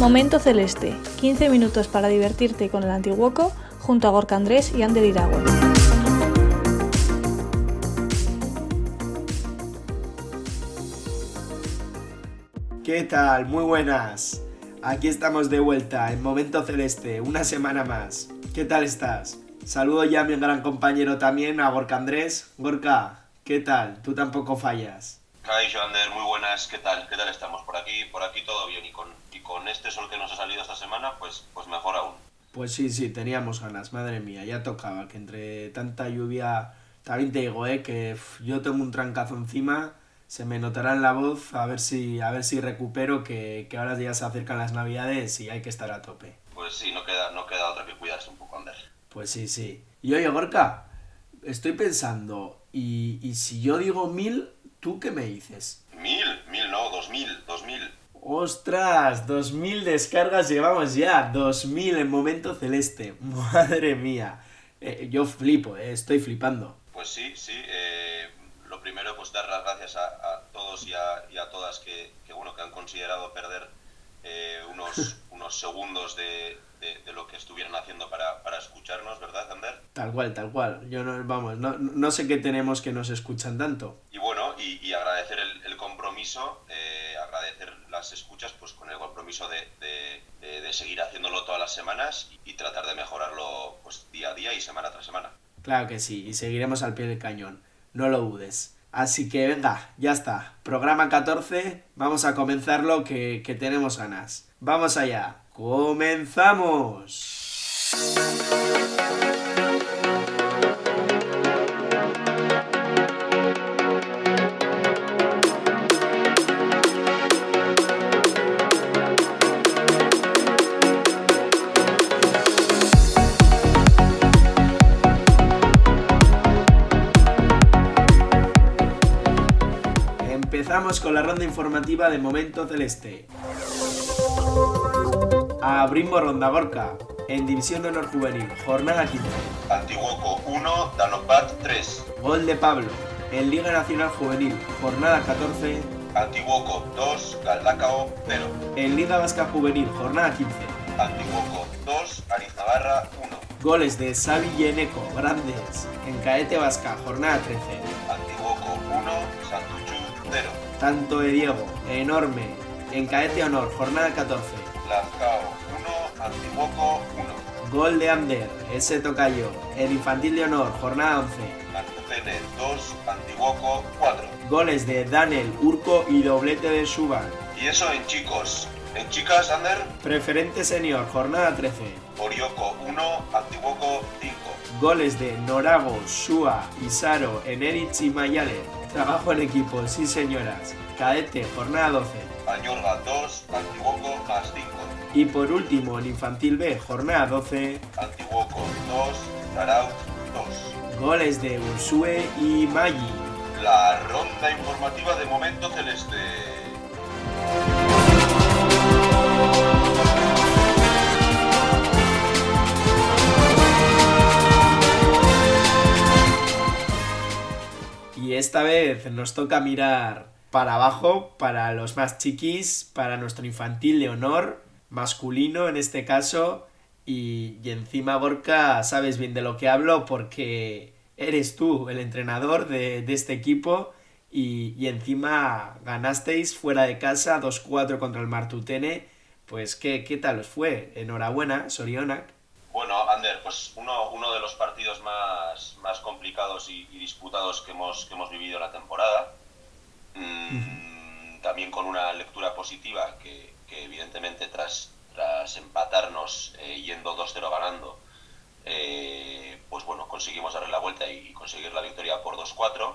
Momento Celeste, 15 minutos para divertirte con el Antiguoco junto a Gorka Andrés y Ander Iragüe. ¿Qué tal? Muy buenas. Aquí estamos de vuelta en Momento Celeste, una semana más. ¿Qué tal estás? Saludo ya a mi gran compañero también, a Gorka Andrés. Gorka, ¿qué tal? Tú tampoco fallas. Kai, Ander, muy buenas. ¿Qué tal? ¿Qué tal estamos? Por aquí, por aquí todo bien y con, con este sol que nos ha salido esta semana, pues, pues mejor aún. Pues sí, sí, teníamos ganas, madre mía, ya tocaba que entre tanta lluvia, también te digo, eh, que yo tengo un trancazo encima se me notará en la voz a ver si, a ver si recupero que, que ahora ya se acercan las navidades y hay que estar a tope. Pues sí, no queda, no queda otra que cuidarse un poco, Ander. Pues sí, sí. Y oye, Gorka, estoy pensando, y, y si yo digo mil, ¿tú qué me dices? ¡Ostras! 2000 descargas llevamos ya. 2000 en momento celeste. Madre mía. Eh, yo flipo, eh, estoy flipando. Pues sí, sí. Eh, lo primero, pues dar las gracias a, a todos y a, y a todas que, que, bueno, que han considerado perder eh, unos, unos segundos de, de, de, lo que estuvieran haciendo para, para escucharnos, ¿verdad, Ander? Tal cual, tal cual. Yo no, vamos, no, no sé qué tenemos que nos escuchan tanto. Y bueno, y, y agradecer el, el compromiso, las escuchas, pues con el compromiso de, de, seguir haciéndolo todas las semanas y, y tratar de mejorarlo pues día a día y semana tras semana. Claro que sí, y seguiremos al pie del cañón no lo dudes. Así que venga, ya está. Programa 14, vamos a comenzarlo que, que tenemos ganas. Vamos allá. ¡Comenzamos! Con la ronda informativa de Momento Celeste. Abrimos ronda Gorka, en División de Honor Juvenil, jornada 15. Antiguoco 1, Danopat 3. Gol de Pablo, en Liga Nacional Juvenil, jornada 14. Antiguoco 2, Galdacao 0. En Liga Vasca Juvenil, jornada 15. Antiguoco 2, Arizabarra 1. Goles de Xavi y Eneco, grandes, en Caete Vasca, jornada 13. Antiguoco 1, Santuchu 0. Tanto de Diego, enorme, en Caete Honor, jornada 14. Lazcao 1, Antiguoco 1. Gol de Ander, ese tocayo, en Infantil de Honor, jornada 11. Martucene 2, Antiguoco 4. Goles de Daniel, Urco y doblete de Suban. Y eso en chicos. En chicas, Ander, Preferente Senior, jornada 13. Orioco 1, Antiguoco 5. Goles de Norago, Shua, Isaro, Enerich y Mayale. Trabajo en equipo, sí señoras. Cadete, jornada 12. Añorga 2, Antiguoco más 5. Y por último, en Infantil B, jornada 12. Antiguoco 2, Taraut 2. Goles de Ursue y Maggi. La ronda informativa de Momento Celeste. Y esta vez nos toca mirar para abajo, para los más chiquis, para nuestro infantil de honor, masculino en este caso. Y, encima, Borca, sabes bien de lo que hablo porque eres tú el entrenador de, este equipo. Y, encima ganasteis fuera de casa 2-4 contra el Martutene. Pues, ¿qué, ¿qué tal os fue? Enhorabuena, Sorionak. Bueno, Ander, pues uno, uno de los partidos más, más complicados y, y disputados que hemos, que hemos vivido la temporada. Mm, también con una lectura positiva que, que evidentemente tras, tras empatarnos eh, yendo 2-0 ganando, eh, pues bueno, conseguimos darle la vuelta y, conseguir la victoria por 2-4.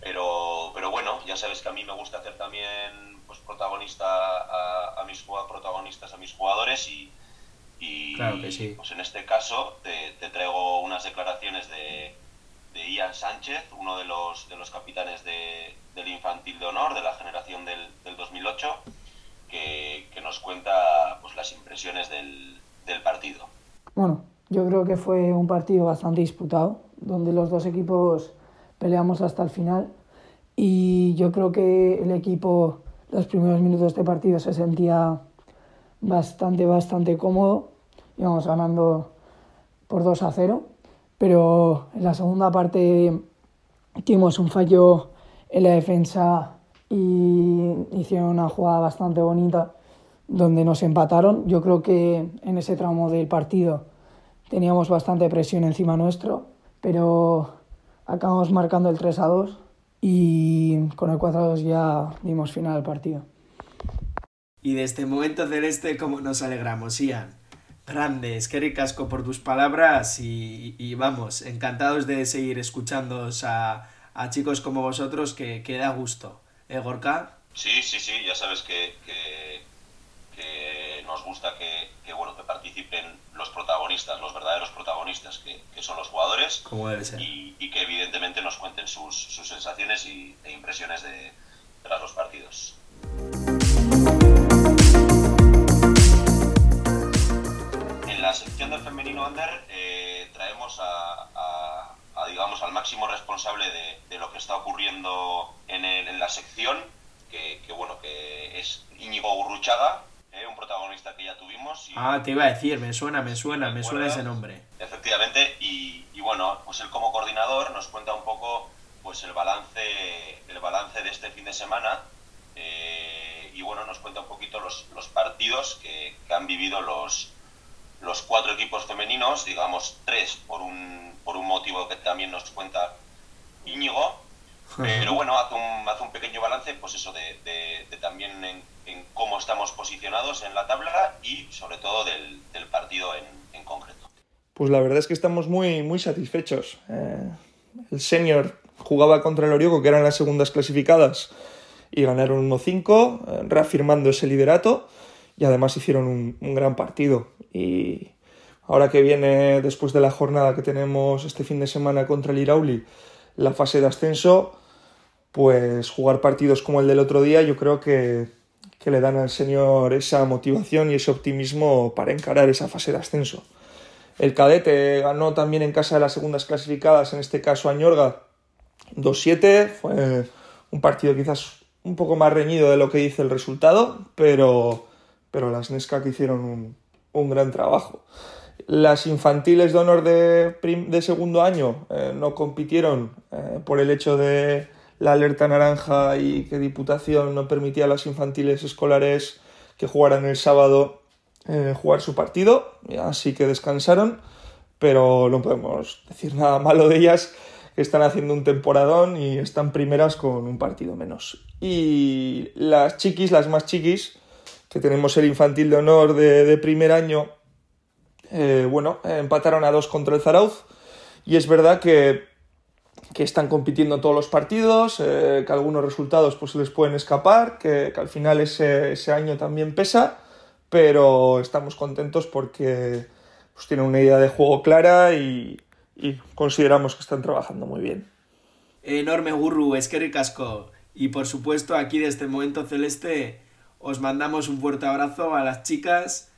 Pero, pero bueno, ya sabes que a mí me gusta hacer también pues protagonista a, a mis protagonistas, a mis jugadores y, Y Claro que sí. pues en este caso te, te traigo unas declaraciones de, de Ian Sánchez, uno de los, de los capitanes de- del infantil de honor de la generación del, del 2008, que, que nos cuenta pues, las impresiones del, del partido. Bueno, yo creo que fue un partido bastante disputado, donde los dos equipos peleamos hasta el final y yo creo que el equipo los primeros minutos de este partido se sentía bastante, bastante cómodo, íbamos ganando por 2 a 0, pero en la segunda parte tuvimos un fallo en la defensa y hicieron una jugada bastante bonita donde nos empataron. Yo creo que en ese tramo del partido teníamos bastante presión encima nuestro, pero acabamos marcando el 3 a 2 y con el 4 a 2 ya dimos final al partido. Y de este momento celeste, como nos alegramos, Ian. Grandes, qué ricasco por tus palabras y, y vamos, encantados de seguir escuchándoos a, a chicos como vosotros que, que da gusto. ¿Eh, Gorka? Sí, sí, sí, ya sabes que, que, que nos gusta que, que, bueno, que participen los protagonistas, los verdaderos protagonistas, que, que son los jugadores, Como debe ser. y, y que evidentemente nos cuenten sus, sus sensaciones y, e impresiones de, tras los partidos. Eh, traemos a, a- a, digamos, al máximo responsable de, de lo que está ocurriendo en, el- en la sección, que, que, bueno, que es Íñigo Urruchaga, eh, un protagonista que ya tuvimos. y- Ah, te iba a decir, me suena, me suena, me suena ese nombre. Efectivamente, y, y bueno, pues él como coordinador nos cuenta un poco pues el balance, el balance de este fin de semana eh, y bueno, nos cuenta un poquito los, los partidos que, que han vivido los, los cuatro equipos femeninos, digamos tres por un, por un motivo que también nos cuenta Íñigo, pero bueno, hace un, hace un pequeño balance, pues eso, de, de- de también en, en cómo estamos posicionados en la tabla y sobre todo del, del partido en, en concreto. Pues la verdad es que estamos muy, muy satisfechos. Eh, el senior jugaba contra el Orioco, que eran las segundas clasificadas, y ganaron 1-5, eh, reafirmando ese liderato, y además hicieron un, gran partido. Y ahora que viene, después de la jornada que tenemos este fin de semana contra el Irauli, la fase de ascenso, pues jugar partidos como el del otro día, yo creo que, que le dan al señor esa motivación y ese optimismo para encarar esa fase de ascenso. El cadete ganó también en casa de las segundas clasificadas, en este caso Añorga 2-7. Fue un partido quizás un poco más reñido de lo que dice el resultado, pero, pero las Nesca que hicieron un, un gran trabajo. Las infantiles de honor de, de segundo año eh, no compitieron eh, por el hecho de la alerta naranja y que Diputación no permitía a las infantiles escolares que jugaran el sábado eh, jugar su partido, así que descansaron, pero no podemos decir nada malo de ellas, están haciendo un temporadón y están primeras con un partido menos. Y las chiquis, las más chiquis, que tenemos el infantil de honor de, de primer año, eh, bueno, empataron a dos contra el Zarauz, y es verdad que, que están compitiendo todos los partidos, eh, que algunos resultados pues, les pueden escapar, que, que al final ese, ese año también pesa, pero estamos contentos porque pues, tienen una idea de juego clara y, y consideramos que están trabajando muy bien. Enorme gurru, es que ricasco. Y por supuesto, aquí de este momento celeste, os mandamos un fuerte abrazo a las chicas,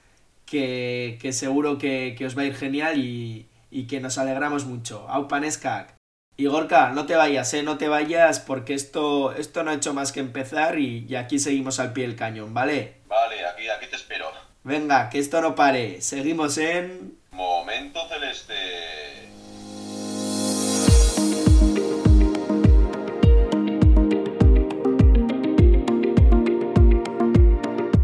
que, que seguro que, que os va a ir genial y, y que nos alegramos mucho. Aupaneskak. Y Gorka, no te vayas, eh, no te vayas, porque esto, esto no ha hecho más que empezar y, y aquí seguimos al pie del cañón, ¿vale? Vale, aquí, aquí te espero. Venga, que esto no pare. Seguimos en... Momento celeste.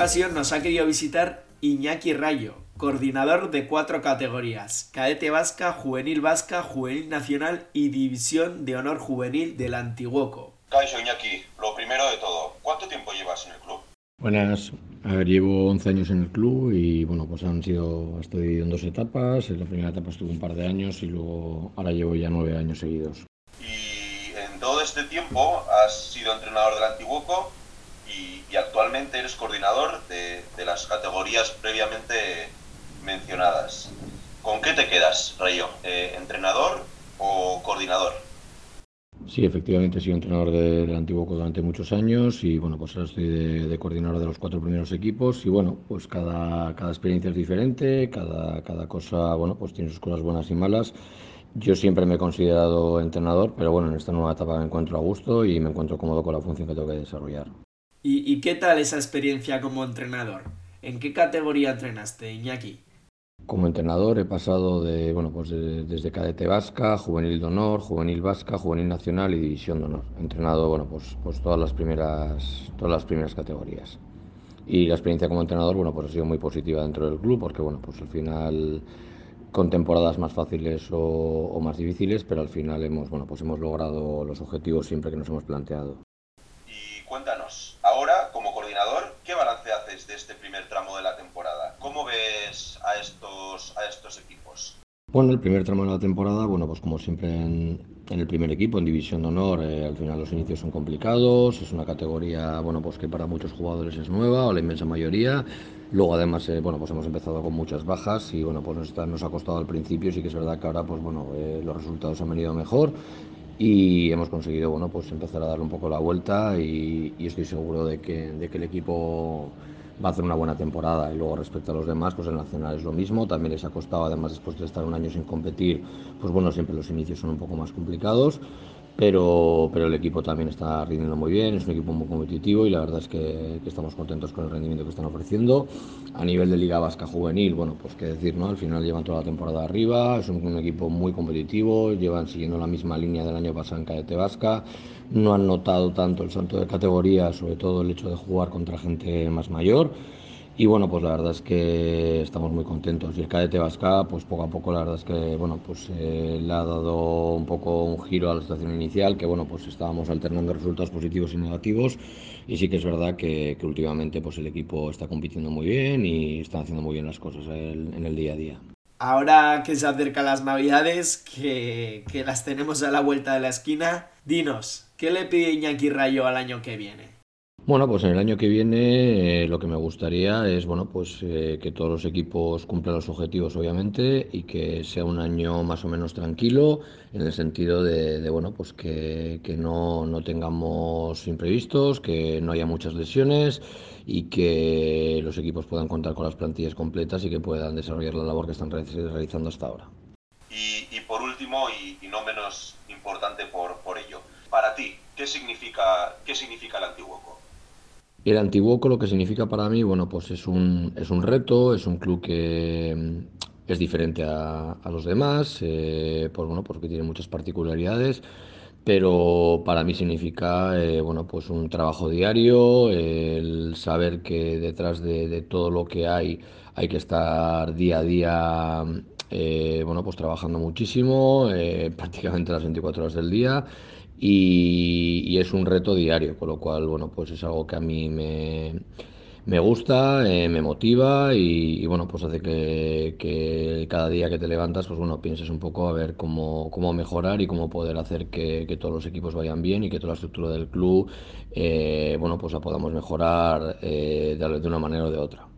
Ocasión ocasión nos ha querido visitar Iñaki Rayo, coordinador de cuatro categorías, cadete vasca, juvenil vasca, juvenil nacional y división de honor juvenil del Antiguoco. Caixo Iñaki, lo primero de todo, ¿cuánto tiempo llevas en el club? Buenas, a ver, llevo 11 años en el club y bueno, pues han sido, estoy dividido en dos etapas. En la primera etapa estuve un par de años y luego ahora llevo ya nueve años seguidos. Y en todo este tiempo has sido entrenador del Antiguoco y, actualmente eres coordinador de, las categorías previamente mencionadas. ¿Con qué te quedas, Rayo? Eh, ¿Entrenador o coordinador? Sí, efectivamente he sido entrenador de, del Antiguoco durante muchos años y bueno, pues ahora estoy de, coordinador de los cuatro primeros equipos y bueno, pues cada, cada experiencia es diferente, cada, cada cosa, bueno, pues tiene sus cosas buenas y malas. Yo siempre me he considerado entrenador, pero bueno, en esta nueva etapa me encuentro a gusto y me encuentro cómodo con la función que tengo que desarrollar. ¿Y, qué tal esa experiencia como entrenador? ¿En qué categoría entrenaste, Iñaki? Como entrenador he pasado de, bueno, pues de, desde cadete vasca, juvenil de honor, juvenil vasca, juvenil nacional y división de honor. He entrenado bueno, pues, pues todas, las primeras, todas las primeras categorías. Y la experiencia como entrenador bueno, pues ha sido muy positiva dentro del club porque bueno, pues al final con temporadas más fáciles o, o más difíciles, pero al final hemos, bueno, pues hemos logrado los objetivos siempre que nos hemos planteado. Y cuéntanos, ahora como coordinador, ¿qué balance haces de este primer tramo de la temporada? ¿Cómo ves a estos, a estos equipos? Bueno, el primer tramo de la temporada, bueno, pues como siempre en, el primer equipo, en División de Honor, eh, al final los inicios son complicados, es una categoría, bueno, pues que para muchos jugadores es nueva, o la inmensa mayoría. Luego además, eh, bueno, pues hemos empezado con muchas bajas y bueno, pues nos ha costado al principio, sí que es verdad que ahora, pues bueno, eh, los resultados han venido mejor y hemos conseguido, bueno, pues empezar a darle un poco la vuelta y, y estoy seguro de que, de que el equipo va a hacer una buena temporada. Y luego respecto a los demás, pues el Nacional es lo mismo, también les ha costado, además después de estar un año sin competir, pues bueno, siempre los inicios son un poco más complicados, pero, pero el equipo también está rindiendo muy bien, es un equipo muy competitivo y la verdad es que, estamos contentos con el rendimiento que están ofreciendo. A nivel de Liga Vasca Juvenil, bueno, pues qué decir, ¿no? Al final llevan toda la temporada arriba, es un, un equipo muy competitivo, llevan siguiendo la misma línea del año pasado en Cadete Vasca, no han notado tanto el salto de categoría, sobre todo el hecho de jugar contra gente más mayor. Y bueno, pues la verdad es que estamos muy contentos. Y el cadete Vasca, pues poco a poco la verdad es que bueno, pues eh, le ha dado un poco un giro a la situación inicial, que bueno, pues estábamos alternando resultados positivos y negativos. Y sí que es verdad que, que últimamente pues el equipo está compitiendo muy bien y está haciendo muy bien las cosas el, en el día a día. Ahora que se acercan las navidades, que, que las tenemos a la vuelta de la esquina, dinos, ¿qué le pide Iñaki Rayo al año que viene? Bueno, pues en el año que viene eh, lo que me gustaría es bueno, pues eh, que todos los equipos cumplan los objetivos, obviamente, y que sea un año más o menos tranquilo, en el sentido de, de bueno, pues que, que no, no, tengamos imprevistos, que no haya muchas lesiones y que los equipos puedan contar con las plantillas completas y que puedan desarrollar la labor que están realizando hasta ahora. Y, y por último, y, y, no menos importante por, por ello, para ti, ¿qué significa, qué significa el Antiguoco? El Antiguoco lo que significa para mí, bueno, pues es un, es un reto, es un club que mm, es diferente a, a los demás, eh, pues bueno, porque tiene muchas particularidades, pero para mí significa, eh, bueno, pues un trabajo diario, el saber que detrás de, de, todo lo que hay hay que estar día a día, eh, bueno, pues trabajando muchísimo, prácticamente las 24 horas del día y, y, es un reto diario, con lo cual, bueno, pues es algo que a mí me, me gusta, eh, me motiva y, bueno, pues hace que, que, cada día que te levantas, pues bueno, pienses un poco a ver cómo, cómo mejorar y cómo poder hacer que, que, todos los equipos vayan bien y que toda la estructura del club, eh, bueno, pues la podamos mejorar eh, de una manera o de otra.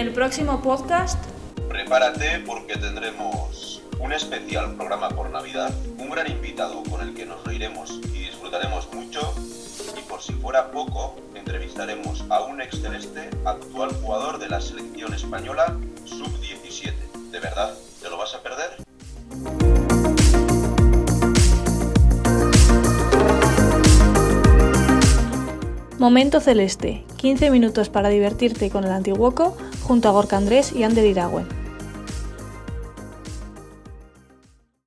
El próximo podcast... Prepárate porque tendremos un especial programa por Navidad, un gran invitado con el que nos reiremos y disfrutaremos mucho y por si fuera poco, entrevistaremos a un ex celeste, actual jugador de la selección española sub-17. ¿De verdad? ¿Te lo vas a perder? Momento Celeste, 15 minutos para divertirte con el Antiguoco junto a Gorka Andrés y Ander Iragüen.